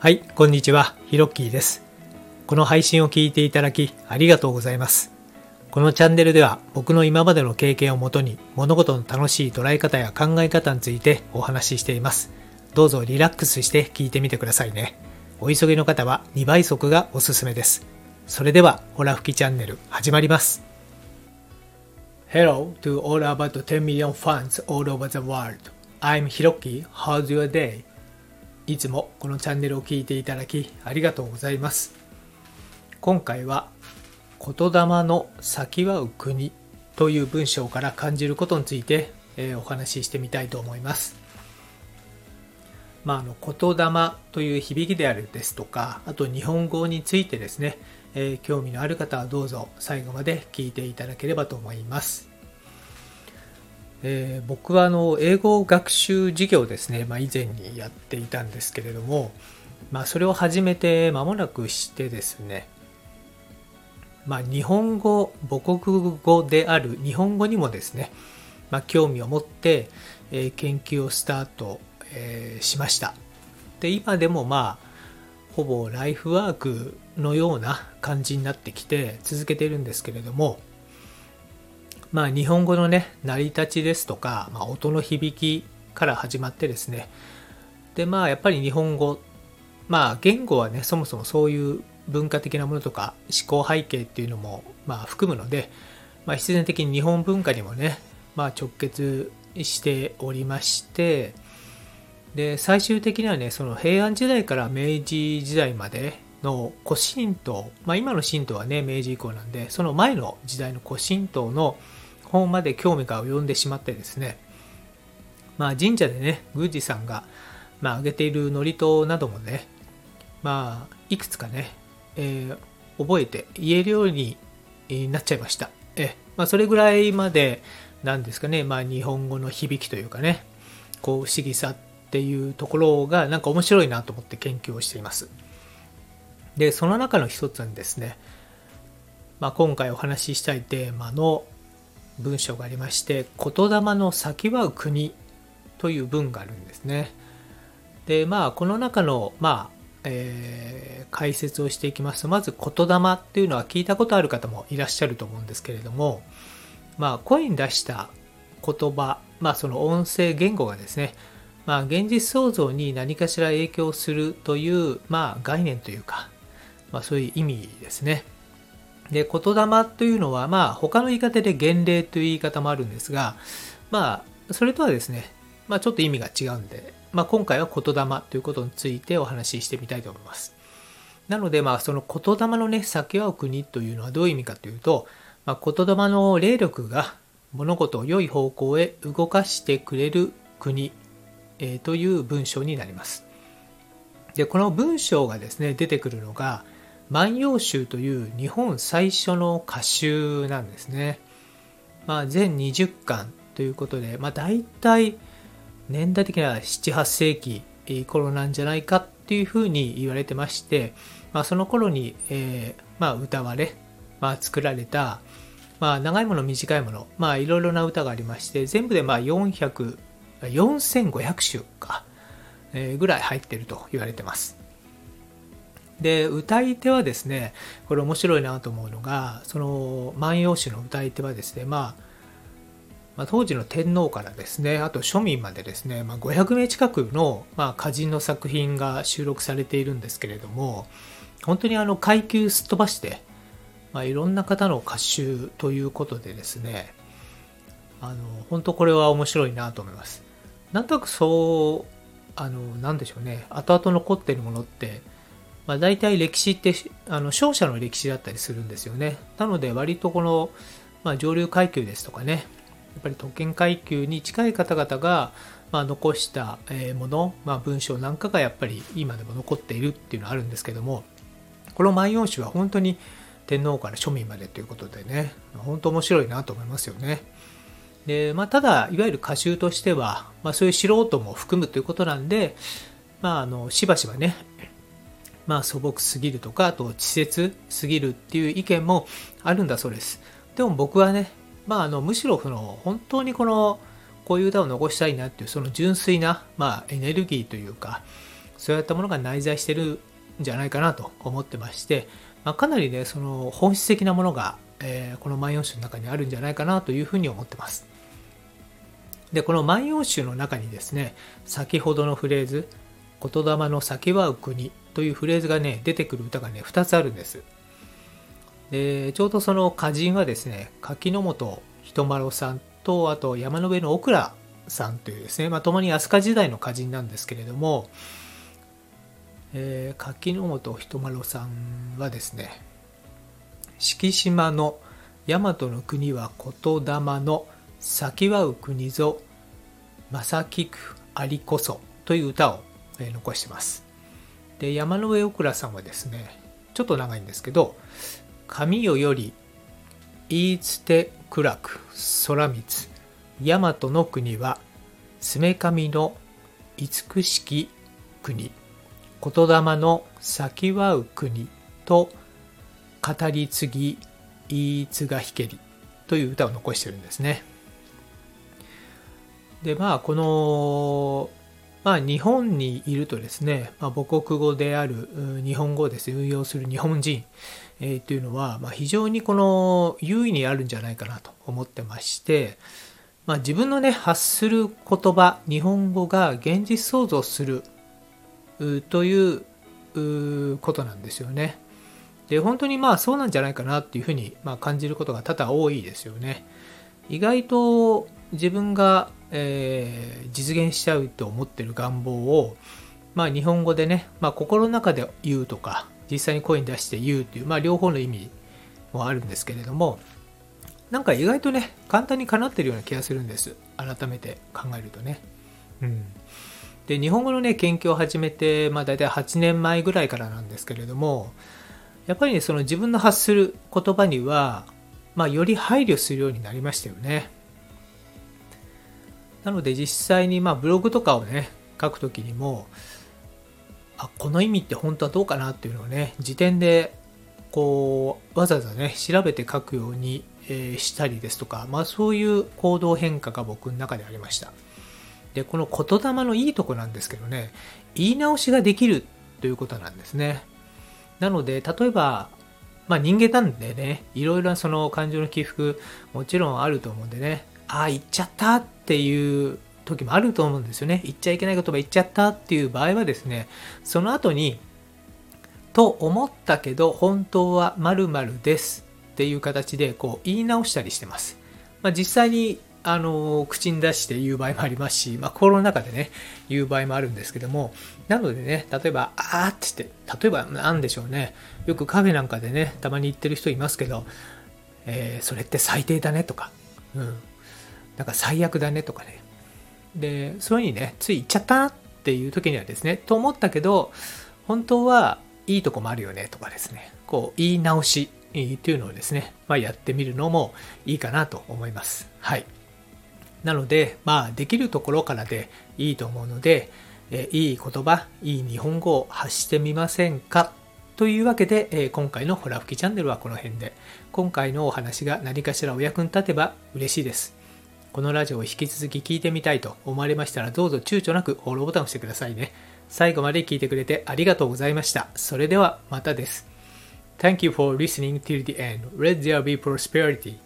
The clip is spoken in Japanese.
はい、こんにちは、ヒロッキーです。この配信を聞いていただきありがとうございます。このチャンネルでは僕の今までの経験をもとに物事の楽しい捉え方や考え方についてお話ししています。どうぞリラックスして聞いてみてくださいね。お急ぎの方は2倍速がおすすめです。それでは、ホラ吹きチャンネル始まります。Hello to all about 10 million fans all over the world. I'm Hiroki. How's your day? いつもこのチャンネルを聞いていただきありがとうございます。今回は言霊の先はう国という文章から感じることについて、えーお話ししてみたいと思います。まあ、あの言霊という響きであるですとかあと日本語についてですね、えー興味のある方はどうぞ最後まで聞いていただければと思います。えー僕はあの英語学習授業ですね、まあ、以前にやっていたんですけれども、まあ、それを始めて間もなくしてですね、まあ、日本語母国語である日本語にもですね、まあ、興味を持って、えー研究をスタート、えーしました。で今でもまあほぼライフワークのような感じになってきて続けているんですけれどもまあ日本語のね成り立ちですとか、まあ、音の響きから始まってですね。でまあやっぱり日本語まあ言語はねそもそもそういう文化的なものとか思考背景っていうのもまあ含むので、まあ、必然的に日本文化にもね、まあ、直結しておりましてで最終的にはねその平安時代から明治時代までの古神道、まあ、今の神道はね明治以降なんでその前の時代の古神道の本まで興味が及んでしまってですねまあ神社でね宮司さんが、まあ、挙げている祝詞などもねまあいくつかね、えー覚えて言えるようになっちゃいました。え、まあ、それぐらいまでなんですかね、まあ、日本語の響きというかねこう不思議さっていうところがなんか面白いなと思って研究をしています。でその中の一つにですね、まあ、今回お話ししたいテーマの文章がありまして「言霊の先は国」という文があるんですね。でまあこの中のまあえー解説をしていきますとまず言霊っていうのは聞いたことある方もいらっしゃると思うんですけれどもまあ声に出した言葉まあその音声言語がですねまあ現実創造に何かしら影響するというまあ概念というかまあそういう意味ですね。で言霊というのはまあ他の言い方で言霊という言い方もあるんですがまあそれとはですねまあちょっと意味が違うんでまあ今回は言霊ということについてお話ししてみたいと思いますなので、まあ、その言霊のね、先は国というのはどういう意味かというと、まあ、言霊の霊力が物事を良い方向へ動かしてくれる国、えーという文章になります。で、この文章がですね、出てくるのが、万葉集という日本最初の歌集なんですね。まあ、全20巻ということで、まあ、大体年代的には7、8世紀頃なんじゃないかっていうふうに言われてまして、まあ、その頃に、えーまあ、歌われ、まあ、作られた、まあ、長いもの短いもの、まあ、いろいろな歌がありまして全部でまあ400 4500首か、えーぐらい入ってると言われてますで歌い手はですねこれ面白いなと思うのがその「万葉集」の歌い手はですねまあまあ、当時の天皇からですねあと庶民までですね、まあ、500名近くの、まあ、歌人の作品が収録されているんですけれども本当にあの階級すっ飛ばして、まあ、いろんな方の歌集ということでですねあの本当これは面白いなと思います。なんとなくそうあのなんでしょうね後々残ってるものってまあ、大体歴史ってあの勝者の歴史だったりするんですよね。なので割とこの、まあ、上流階級ですとかねやっぱり特権階級に近い方々が、まあ、残したもの、まあ、文章なんかがやっぱり今でも残っているっていうのはあるんですけどもこの「万葉集」は本当に天皇から庶民までということでね本当面白いなと思いますよね。でまあ、ただいわゆる歌集としては、まあ、そういう素人も含むということなんで、まあ、あのしばしばねまあ素朴すぎるとか、あと稚拙すぎるっていう意見もあるんだそうです。でも僕はね、まああのむしろその本当にこのこういう歌を残したいなっていうその純粋な、まあ、エネルギーというか、そういったものが内在してるんじゃないかなと思ってまして、まあ、かなりねその本質的なものが、えー、この万葉集の中にあるんじゃないかなというふうに思ってますでこの万葉集の中にですね先ほどのフレーズ「言霊の先は国」というフレーズがね出てくる歌がね2つあるんです。でちょうどその歌人はですね柿本人丸さんとあと山の上のオクラさんというですね、まあ、共に飛鳥時代の歌人なんですけれども、えー、柿本人丸さんはですね敷島の大和の国は言霊の先はう国ぞ正菊ありこそという歌を、え残してますで山の上オクラさんはですねちょっと長いんですけど「神よより言いつて暗く空光大和の国はすめ神の慈しき国言霊の先はう国と語り継ぎ言い継がひけりという歌を残してるんですね。でまあこのまあ、日本にいるとですね、まあ、母国語である日本語をですね運用する日本人、えー、というのは、まあ、非常にこの優位にあるんじゃないかなと思ってまして、まあ、自分のね発する言葉日本語が現実創造するということなんですよね。で本当にまあそうなんじゃないかなっていうふうに、まあ、感じることが多々多いですよね。意外と自分がえー、実現しちゃうと思ってる願望を、まあ、日本語でね、まあ、心の中で言うとか実際に声に出して言うっていう、まあ、両方の意味もあるんですけれどもなんか意外とね簡単にかなってるような気がするんです改めて考えるとね。うん、で日本語のね研究を始めて、まあ、大体8年前ぐらいからなんですけれどもやっぱりねその自分の発する言葉には、まあ、より配慮するようになりましたよね。なので実際にまあブログとかをね書くときにもあこの意味って本当はどうかなっていうのをね時点でこうわざわざね調べて書くように、え、したりですとか、まあ、そういう行動変化が僕の中でありました。でこの言霊のいいとこなんですけどね言い直しができるということなんですね。なので例えばまあ人間なんでねいろいろなその感情の起伏もちろんあると思うんでねああ言っちゃったっていう時もあると思うんですよね。言っちゃいけない言葉言っちゃったっていう場合はですねその後にと思ったけど本当は〇〇ですっていう形でこう言い直したりしてます、まあ、実際にあの口に出して言う場合もありますし、まあ、心の中でね言う場合もあるんですけどもなのでね例えばあーって言って例えば何でしょうね。よくカフェなんかでねたまに言ってる人いますけど、えー、それって最低だねとか、うん、なんか最悪だねとかね。で、そういうふうにね、つい言っちゃったっていう時にはですね、と思ったけど、本当はいいとこもあるよねとかですね、こう言い直しっていうのをですね、まあ、やってみるのもいいかなと思います。はい。なので、まあ、できるところからでいいと思うので、えいい言葉、いい日本語を発してみませんか？というわけで、え今回のホラ吹きチャンネルはこの辺で、今回のお話が何かしらお役に立てば嬉しいです。このラジオを引き続き聞いてみたいと思われましたらどうぞ躊躇なくフォローボタンを押してくださいね。最後まで聞いてくれてありがとうございました。それではまたです。Thank you for listening till the end. Let there be prosperity.